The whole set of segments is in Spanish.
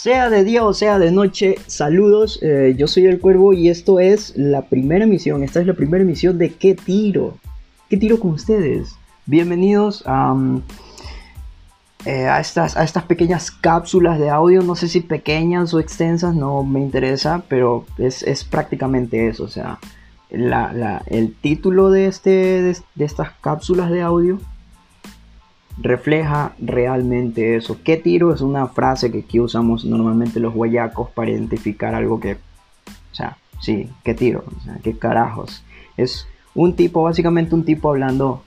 Sea de día o sea de noche, saludos, eh, yo soy el Cuervo y esto es la primera emisión, esta es la primera emisión de ¿Qué tiro? ¿Qué tiro con ustedes? Bienvenidos a, eh, a, estas, a estas pequeñas cápsulas de audio, no sé si pequeñas o extensas, no me interesa, pero es, es prácticamente eso, o sea, el título de, este, de estas cápsulas de audio refleja realmente eso. ¿Qué tiro? Es una frase que aquí usamos normalmente los guayacos para identificar algo que, o sea, sí, ¿qué tiro? O sea, ¿qué carajos? Es un tipo, básicamente un tipo hablando,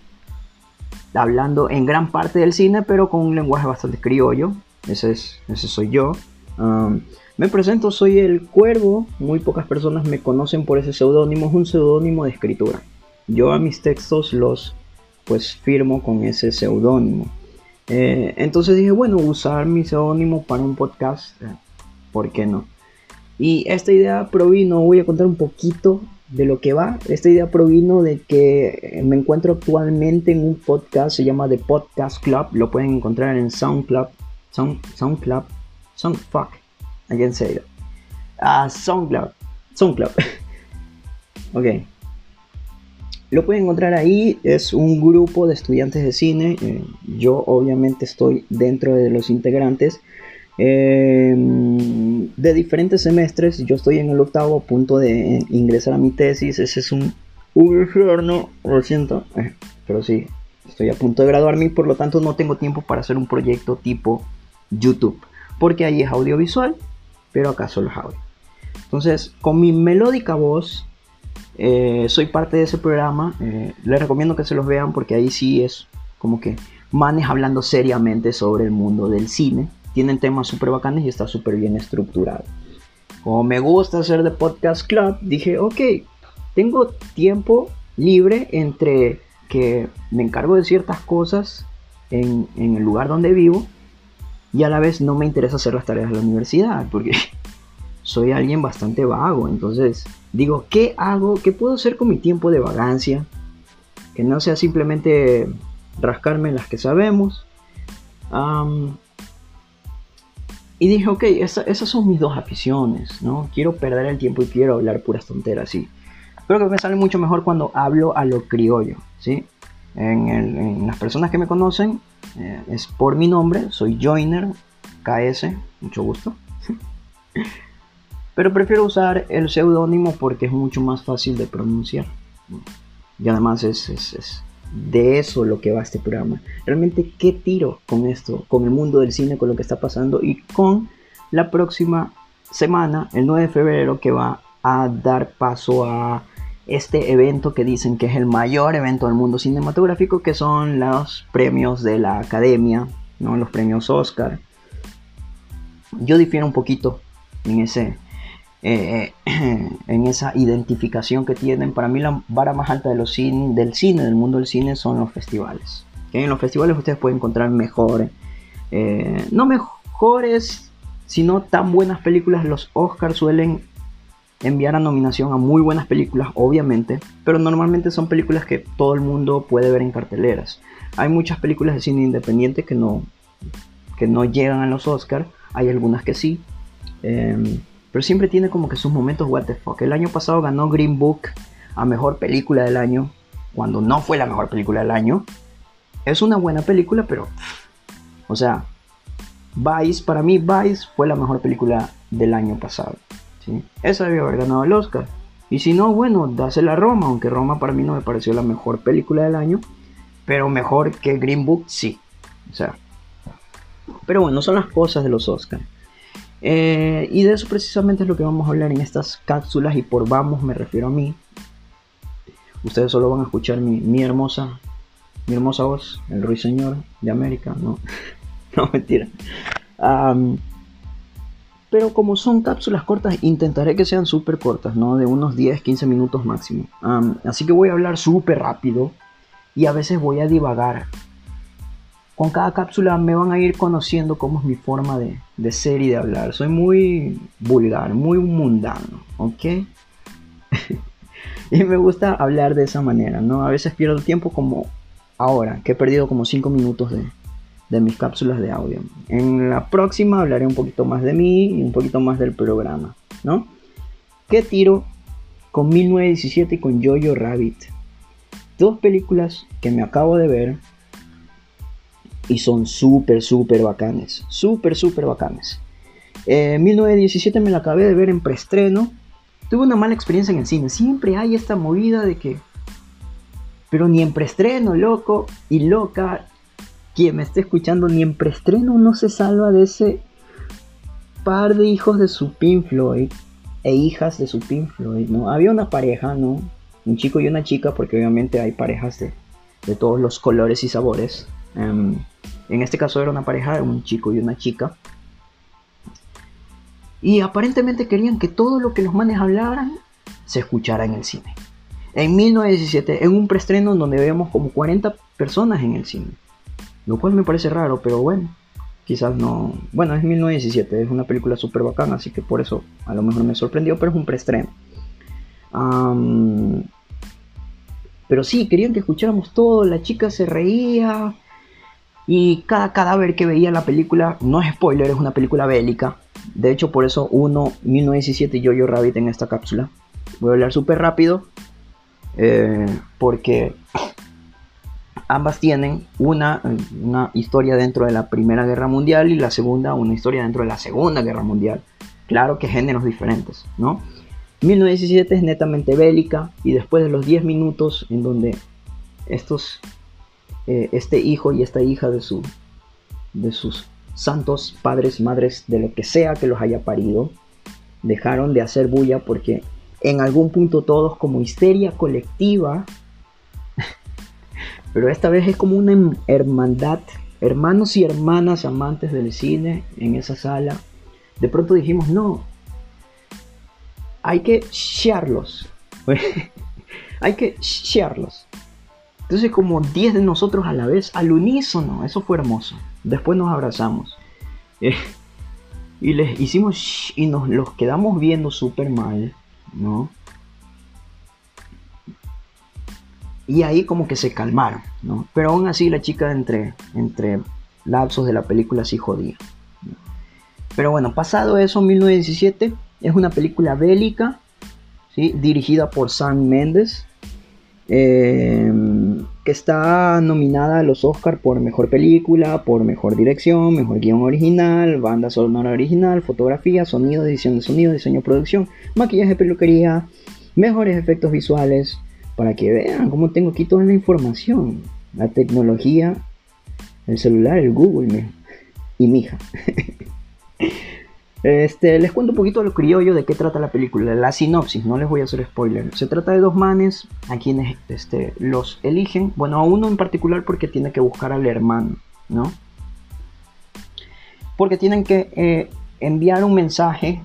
hablando en gran parte del cine, pero con un lenguaje bastante criollo. Ese, es, ese soy yo. Me presento, soy el cuervo. Muy pocas personas me conocen por ese seudónimo. Es un seudónimo de escritura. Yo a mis textos los pues firmo con ese seudónimo. Eh, entonces dije, bueno, usar mi seudónimo para un podcast, eh, ¿por qué no? Y esta idea provino, voy a contar un poquito de lo que va. Esta idea provino de que me encuentro actualmente en un podcast, se llama The Podcast Club, lo pueden encontrar en SoundCloud, Sound, SoundCloud, SoundFuck, again say it. Ah, SoundCloud, SoundCloud. ok, lo pueden encontrar ahí, es un grupo de estudiantes de cine, eh, yo obviamente estoy dentro de los integrantes. Eh, de diferentes semestres, yo estoy en el octavo punto de ingresar a mi tesis, ese es un, infierno, lo siento, eh, pero sí, estoy a punto de graduarme y por lo tanto no tengo tiempo para hacer un proyecto tipo YouTube, porque ahí es audiovisual, pero acá solo es audio. Entonces, con mi melódica voz eh, soy parte de ese programa. Eh, les recomiendo que se los vean porque ahí sí es como que manes hablando seriamente sobre el mundo del cine. Tienen temas súper bacanes y está súper bien estructurado. Como me gusta hacer de Podcast Club, dije, ok, tengo tiempo libre entre que me encargo de ciertas cosas en, en el lugar donde vivo y a la vez no me interesa hacer las tareas de la universidad porque soy alguien bastante vago. Entonces digo, ¿qué hago? ¿Qué puedo hacer con mi tiempo de vagancia? Que no sea simplemente rascarme las que sabemos. y dije, ok, esas son mis dos aficiones, ¿no? Quiero perder el tiempo y quiero hablar puras tonteras, sí. Creo que me sale mucho mejor cuando hablo a lo criollo, ¿sí? En, las personas que me conocen, eh, es por mi nombre, soy Joiner, KS, mucho gusto. Pero prefiero usar el seudónimo porque es mucho más fácil de pronunciar. Y además es, de eso lo que va este programa. Realmente, ¿qué tiro con esto? Con el mundo del cine, con lo que está pasando y con la próxima semana, el 9 de febrero, que va a dar paso a este evento que dicen que es el mayor evento del mundo cinematográfico, que son los premios de la academia, ¿no? los premios Oscar. Yo difiero un poquito en ese, eh, en esa identificación que tienen. Para mí la vara más alta de cine, del cine, del mundo del cine, son los festivales. En los festivales ustedes pueden encontrar mejores, eh, no mejores, sino tan buenas películas. Los Oscars suelen enviar a nominación a muy buenas películas, obviamente, pero normalmente son películas que todo el mundo puede ver en carteleras. Hay muchas películas de cine independiente que no, que no llegan a los Oscars, hay algunas que sí. Em, pero siempre tiene como que sus momentos what the fuck. El año pasado ganó Green Book a mejor película del año, cuando no fue la mejor película del año. Es una buena película, pero. O sea, Vice, para mí, Vice fue la mejor película del año pasado. ¿sí? Esa debió haber ganado el Oscar. Y si no, bueno, dásela a Roma, aunque Roma para mí no me pareció la mejor película del año. Pero mejor que Green Book, sí. O sea. Pero bueno, son las cosas de los Oscars. Eh, y de eso precisamente es lo que vamos a hablar en estas cápsulas y por vamos me refiero a mí. Ustedes solo van a escuchar mi, hermosa, mi hermosa voz, el ruiseñor de América, no, no mentira. pero como son cápsulas cortas, intentaré que sean súper cortas, ¿no? De unos 10-15 minutos máximo. así que voy a hablar súper rápido y a veces voy a divagar con cada cápsula me van a ir conociendo cómo es mi forma de, ser y de hablar. Soy muy vulgar, muy mundano, ¿ok? y me gusta hablar de esa manera, ¿no? A veces pierdo tiempo como ahora, que he perdido como 5 minutos de, de mis cápsulas de audio. En la próxima hablaré un poquito más de mí y un poquito más del programa, ¿no? ¿Qué tiro con 1917 y con Jojo Rabbit? Dos películas que me acabo de ver y son súper, súper bacanes. Súper, súper bacanes. 1917 me la acabé de ver en preestreno. Tuve una mala experiencia en el cine. Siempre hay esta movida de que... Pero ni en preestreno, loco y loca, quien me esté escuchando, ni en preestreno no se salva de ese par de hijos de su Pink Floyd e hijas de su Pink Floyd, ¿no? Había una pareja, ¿no? Un chico y una chica, porque obviamente hay parejas de, de todos los colores y sabores. Em, en este caso era una pareja un chico y una chica. Y aparentemente querían que todo lo que los manes hablaran se escuchara en el cine. En 1917, en un preestreno donde veíamos como 40 personas en el cine. Lo cual me parece raro, pero bueno, quizás no. Bueno, es 1917, es una película súper bacana, así que por eso a lo mejor me sorprendió, pero es un preestreno. pero sí, querían que escucháramos todo, la chica se reía, y cada cadáver que veía en la película, no es spoiler, es una película bélica. De hecho, por eso uno, 1917 y Jojo Rabbit en esta cápsula. Voy a hablar súper rápido. Eh, porque ambas tienen una, una historia dentro de la Primera Guerra Mundial y la segunda una historia dentro de la Segunda Guerra Mundial. Claro que géneros diferentes, ¿no? 1917 es netamente bélica y después de los 10 minutos en donde estos eh, este hijo y esta hija de, su, de sus santos padres, madres, de lo que sea que los haya parido, dejaron de hacer bulla porque en algún punto todos como histeria colectiva, pero esta vez es como una hermandad, hermanos y hermanas amantes del cine en esa sala, de pronto dijimos, no, hay que sharelos, hay que sharelos. Entonces como 10 de nosotros a la vez, al unísono, eso fue hermoso. Después nos abrazamos. Eh, y les hicimos y nos los quedamos viendo súper mal, ¿no? Y ahí como que se calmaron, ¿no? Pero aún así la chica entre, entre lapsos de la película sí jodía. Pero bueno, pasado eso, 1917, es una película bélica, ¿sí? dirigida por Sam Mendes, Em, que está nominada a los Oscar por mejor película, por mejor dirección, mejor guion original, banda sonora original, fotografía, sonido, edición de sonido, diseño producción, maquillaje, peluquería, mejores efectos visuales, para que vean cómo tengo aquí toda la información, la tecnología, el celular, el Google y mi hija. Este, les cuento un poquito de lo criollo de qué trata la película, la sinopsis, no les voy a hacer spoiler. Se trata de dos manes a quienes este, los eligen, bueno, a uno en particular porque tiene que buscar al hermano, ¿no? Porque tienen que eh, enviar un mensaje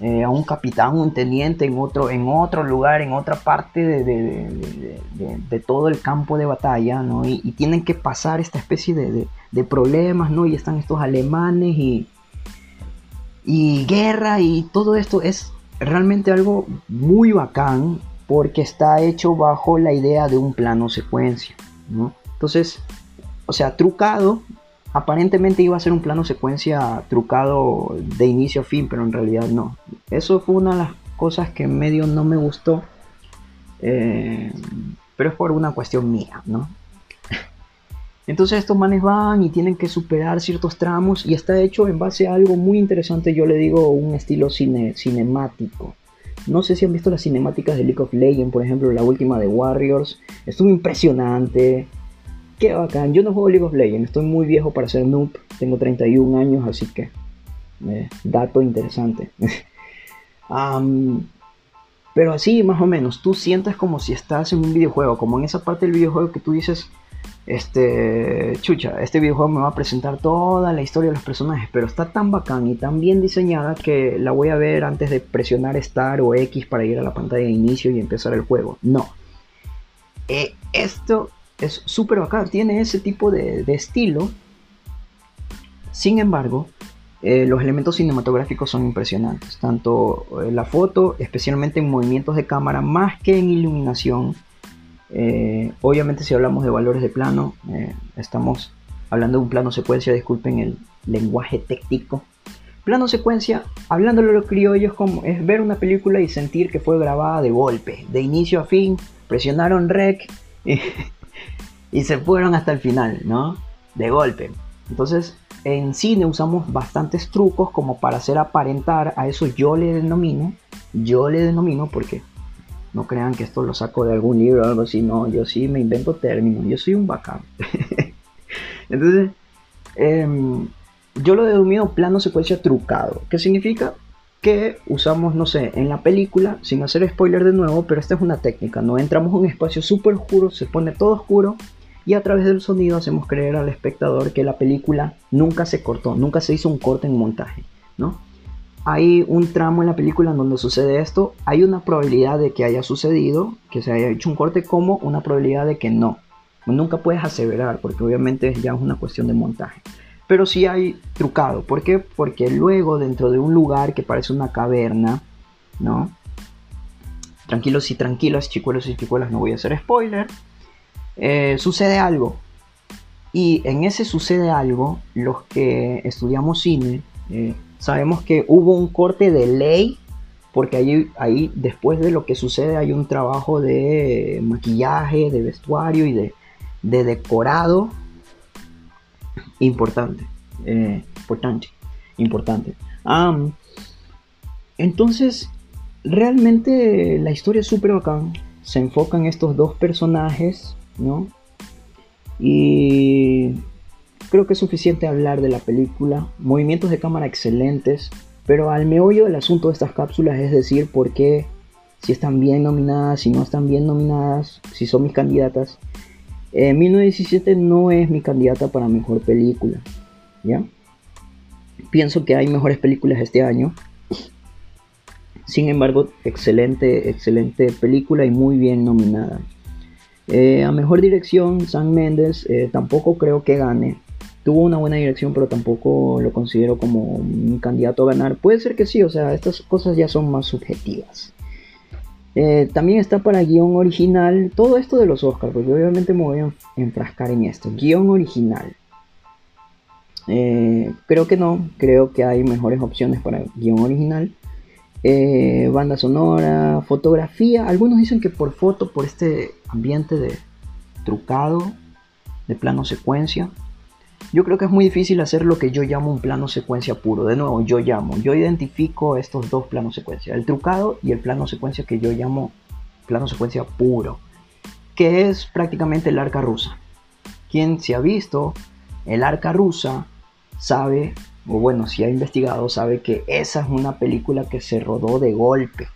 eh, a un capitán, un teniente en otro, en otro lugar, en otra parte de, todo el campo de batalla, ¿no? Y, y, tienen que pasar esta especie de, problemas, ¿no? Y están estos alemanes y y guerra y todo esto es realmente algo muy bacán porque está hecho bajo la idea de un plano secuencia, ¿no? Entonces, o sea, trucado, aparentemente iba a ser un plano secuencia trucado de inicio a fin, pero en realidad no. Eso fue una de las cosas que en medio no me gustó, eh, pero es por una cuestión mía, ¿no? Entonces estos manes van y tienen que superar ciertos tramos y está hecho en base a algo muy interesante, yo le digo un estilo cine, cinemático. No sé si han visto las cinemáticas de League of Legends, por ejemplo, la última de Warriors. Estuvo impresionante. Qué bacán. Yo no juego League of Legends, estoy muy viejo para ser noob. Tengo 31 años, así que... Eh, dato interesante. pero así, más o menos, tú sientes como si estás en un videojuego, como en esa parte del videojuego que tú dices, este, chucha, este videojuego me va a presentar toda la historia de los personajes, pero está tan bacán y tan bien diseñada que la voy a ver antes de presionar Star o X para ir a la pantalla de inicio y empezar el juego. No. Eh, esto es súper bacán, tiene ese tipo de, estilo. Sin embargo, eh, los elementos cinematográficos son impresionantes, tanto eh, la foto, especialmente en movimientos de cámara, más que en iluminación, eh, obviamente si hablamos de valores de plano, eh, estamos hablando de un plano secuencia, disculpen el lenguaje técnico. Plano secuencia, hablándolo los criollos, como es ver una película y sentir que fue grabada de golpe, de inicio a fin, presionaron rec y, y se fueron hasta el final, ¿no? De golpe. Entonces, en cine usamos bastantes trucos como para hacer aparentar, a eso yo le denomino, yo le denomino porque no crean que esto lo saco de algún libro o algo así, no, yo sí me invento términos, yo soy un bacán. Entonces, em, yo lo denomino plano secuencia trucado, que significa que usamos, no sé, en la película, sin hacer spoiler de nuevo, pero esta es una técnica, no entramos en un espacio súper oscuro, se pone todo oscuro y a través del sonido hacemos creer al espectador que la película nunca se cortó, nunca se hizo un corte en montaje, ¿no? Hay un tramo en la película en donde sucede esto, hay una probabilidad de que haya sucedido, que se haya hecho un corte, como una probabilidad de que no. Nunca puedes aseverar, porque obviamente ya es una cuestión de montaje. Pero sí hay trucado. ¿Por qué? Porque luego dentro de un lugar que parece una caverna, ¿no? Tranquilos y tranquilas, chicuelos y chicuelas, no voy a hacer spoiler. Eh, sucede algo. Y en ese sucede algo, los que estudiamos cine, eh, sabemos que hubo un corte de ley, porque ahí, después de lo que sucede hay un trabajo de maquillaje, de vestuario y de, decorado importante. Eh, importante. Importante. entonces, realmente la historia es súper bacán. Se enfoca en estos dos personajes ¿no? Y creo que es suficiente hablar de la película. Movimientos de cámara excelentes, pero al meollo del asunto de estas cápsulas es decir, por qué, si están bien nominadas, si no están bien nominadas, si son mis candidatas. Eh, 1917 no es mi candidata para mejor película, ¿ya? Pienso que hay mejores películas este año. Sin embargo, excelente, excelente película y muy bien nominada. Eh, a mejor dirección, Sam Mendes eh, tampoco creo que gane. Tuvo una buena dirección, pero tampoco lo considero como un candidato a ganar. Puede ser que sí, o sea, estas cosas ya son más subjetivas. Eh, también está para guion original. Todo esto de los Oscars, porque obviamente me voy a enfrascar en esto. Guión original. creo que no, creo que hay mejores opciones para guion original. Eh, banda sonora, fotografía. Algunos dicen que por foto, por este ambiente de trucado, de plano secuencia. Yo creo que es muy difícil hacer lo que yo llamo un plano secuencia puro. De nuevo, yo llamo, yo identifico estos dos planos secuencia, el trucado y el plano secuencia que yo llamo plano secuencia puro, que es prácticamente el arca rusa. Quien se ha visto el arca rusa sabe o bueno, si ha investigado, sabe que esa es una película que se rodó de golpe,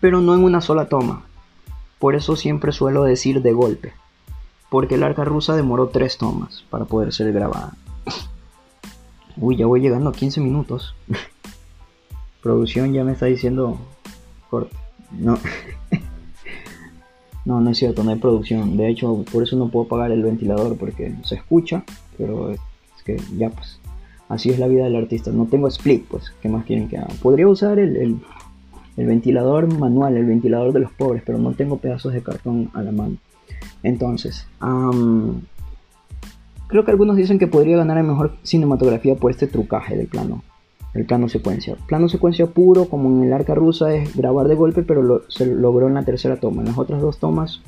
pero no en una sola toma. Por eso siempre suelo decir de golpe, porque el arca rusa demoró tres tomas para poder ser grabada. Uy, ya voy llegando a 15 minutos. Producción ya me está diciendo corte. No. no, no es cierto, no hay producción. De hecho, por eso no puedo apagar el ventilador porque se escucha, pero es que ya pues Así es la vida del artista. No tengo split, pues, ¿qué más quieren que haga? Podría usar el, ventilador manual, el ventilador de los pobres, pero no tengo pedazos de cartón a la mano. Entonces, creo que algunos dicen que podría ganar en mejor cinematografía por este trucaje del plano, el plano secuencia. Plano secuencia puro, como en el arca rusa, es grabar de golpe, pero se logró en la tercera toma. En las otras dos tomas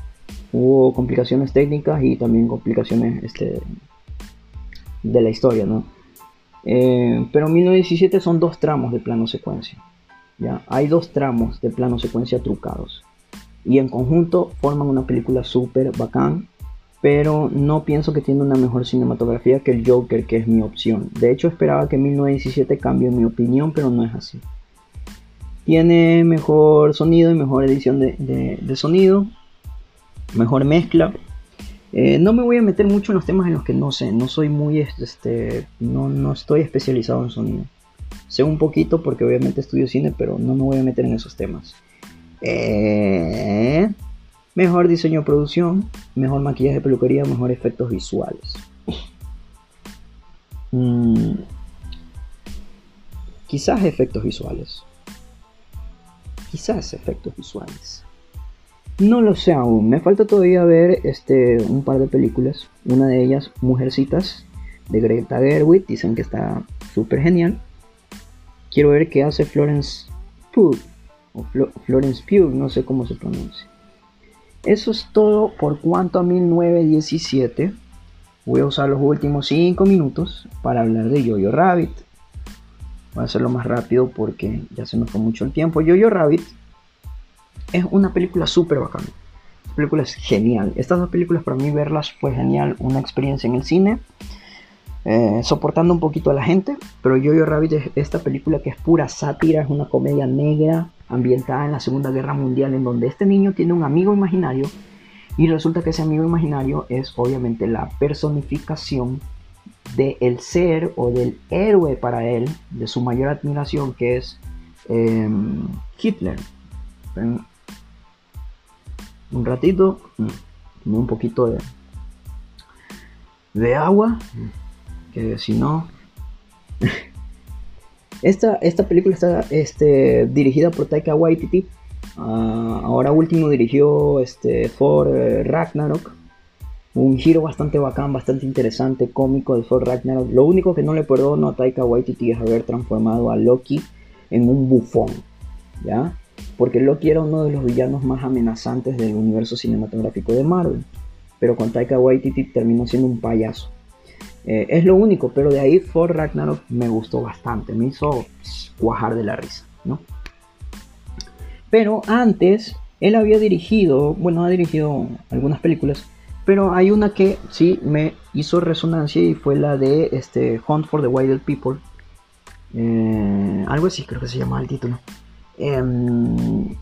hubo complicaciones técnicas y también complicaciones este, de la historia, ¿no? Eh, pero 1917 son dos tramos de plano secuencia. ¿ya? Hay dos tramos de plano secuencia trucados. Y en conjunto forman una película súper bacán. Pero no pienso que tiene una mejor cinematografía que el Joker, que es mi opción. De hecho, esperaba que 1917 cambie mi opinión, pero no es así. Tiene mejor sonido y mejor edición de sonido. Mejor mezcla. Eh, no me voy a meter mucho en los temas en los que no sé, no soy muy, este, no, no estoy especializado en sonido. Sé un poquito porque obviamente estudio cine, pero no me voy a meter en esos temas. Eh, mejor diseño de producción, mejor maquillaje de peluquería, mejor efectos visuales. Mm, quizás efectos visuales. Quizás efectos visuales. No lo sé aún. Me falta todavía ver este, un par de películas. Una de ellas, Mujercitas. de Greta Gerwig, dicen que está súper genial. Quiero ver qué hace Florence Pugh, Florence Pugh, no sé cómo se pronuncia. Eso es todo por cuanto a 1917. Voy a usar los últimos 5 minutos para hablar de Jojo Rabbit. Voy a hacerlo más rápido porque ya se nos fue mucho el tiempo. Jojo Rabbit es una película súper bacana. La película es genial. Estas dos películas para mí verlas fue genial. Una experiencia en el cine. Eh, soportando un poquito a la gente. Pero Jojo Rabbit es esta película que es pura sátira. Es una comedia negra ambientada en la Segunda Guerra Mundial. En donde este niño tiene un amigo imaginario. Y resulta que ese amigo imaginario es obviamente la personificación del ser o del héroe para él, de su mayor admiración, que es em, Hitler un ratito, mm, un poquito de, de agua, que si no... esta, esta película está este, dirigida por Taika Waititi. Ah, ahora último dirigió este, Thor eh, Ragnarok. Un giro bastante bacán, bastante interesante, cómico de Thor Ragnarok. Lo único que no le perdono a Taika Waititi es haber transformado a Loki en un bufón. ¿Ya? porque Loki era uno de los villanos más amenazantes del universo cinematográfico de Marvel, pero con Taika Waititi terminó siendo un payaso. Eh, es lo único, pero de ahí Thor Ragnarok me gustó bastante, me hizo cuajar de la risa, ¿no? Pero antes, él había dirigido, bueno, ha dirigido algunas películas, pero hay una que sí me hizo resonancia y fue la de este, Hunt for the Wild People. Eh, algo así creo que se llama el título. Em,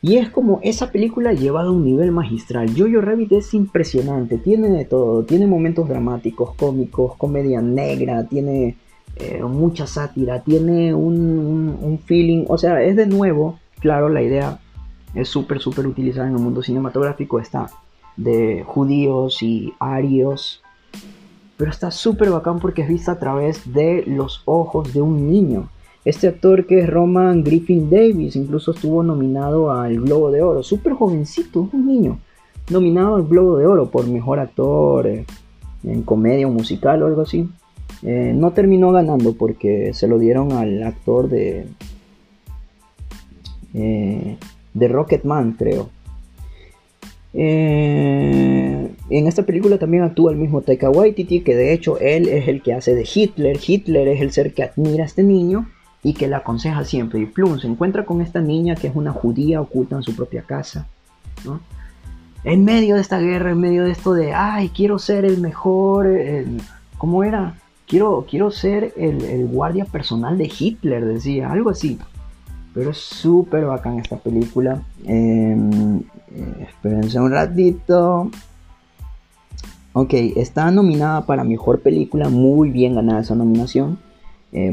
y es como esa película llevada a un nivel magistral. Jojo Rabbit es impresionante, tiene de todo, tiene momentos dramáticos, cómicos, comedia negra, tiene eh, mucha sátira, tiene un, feeling, o sea, es de nuevo, claro, la idea es súper, súper utilizada en el mundo cinematográfico, está de judíos y arios, pero está súper bacán porque es vista a través de los ojos de un niño. Este actor que es Roman Griffin Davis incluso estuvo nominado al Globo de Oro, súper jovencito, un niño, nominado al Globo de Oro por mejor actor eh, en comedia o musical o algo así. Eh, no terminó ganando porque se lo dieron al actor de eh, de Rocketman, creo. en esta película también actúa el mismo Taika Waititi, que de hecho él es el que hace de Hitler. Hitler es el ser que admira a este niño y que la aconseja siempre. Y Plum se encuentra con esta niña que es una judía oculta en su propia casa. En medio de esta guerra, en medio de esto de, ay, quiero ser el mejor, ¿cómo era? Quiero, quiero ser el, guardia personal de Hitler, decía, algo así. Pero es súper bacán esta película. Em, eh, espérense un ratito. Ok, está nominada para mejor película, muy bien ganada esa nominación, eh.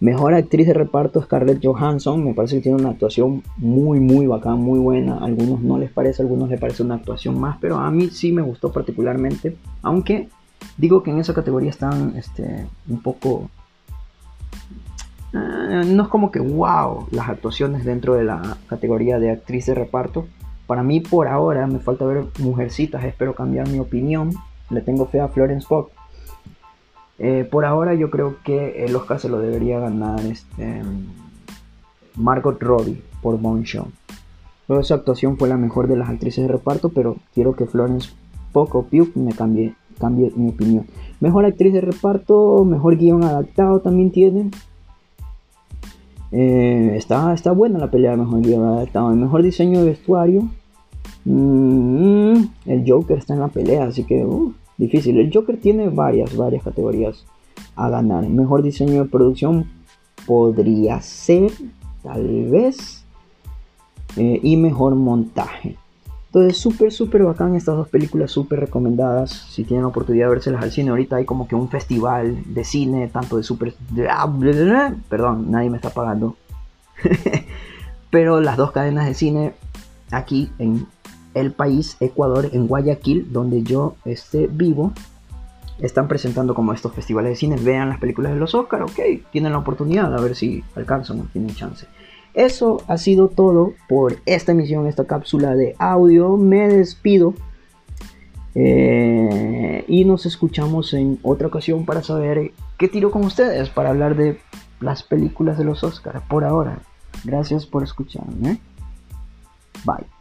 Mejor actriz de reparto Scarlett Johansson. Me parece que tiene una actuación muy, muy bacán, muy buena. A algunos no les parece, a algunos les parece una actuación más, pero a mí sí me gustó particularmente. Aunque digo que en esa categoría están este, un poco. Eh, no es como que wow las actuaciones dentro de la categoría de actriz de reparto. Para mí, por ahora, me falta ver Mujercitas. Espero cambiar mi opinión. Le tengo fe a Florence Pugh eh, por ahora yo creo que el Oscar se lo debería ganar este, Margot Robbie por Show. Esa actuación fue la mejor de las actrices de reparto, pero quiero que Florence Poco Pugh me cambie, cambie mi opinión. Mejor actriz de reparto, mejor guion adaptado también tiene. Eh, está, está buena la pelea de mejor guion adaptado. El mejor diseño de vestuario. Mm, el Joker está en la pelea, así que uh, difícil. El Joker tiene varias, varias categorías a ganar. Mejor diseño de producción podría ser, tal vez. Eh, y mejor montaje. Entonces, súper, súper bacán estas dos películas, súper recomendadas. Si tienen la oportunidad de verselas al cine, ahorita hay como que un festival de cine, tanto de súper... Ah, perdón, nadie me está pagando. Pero las dos cadenas de cine aquí en el país, Ecuador, en Guayaquil, donde yo este, vivo, están presentando como estos festivales de cine. Vean las películas de los Oscar, ok, tienen la oportunidad, a ver si alcanzan tienen chance. Eso ha sido todo por esta emisión, esta cápsula de audio. Me despido. Eh, y nos escuchamos en otra ocasión para saber qué tiro con ustedes, para hablar de las películas de los Oscars por ahora. Gracias por escucharme. Bye.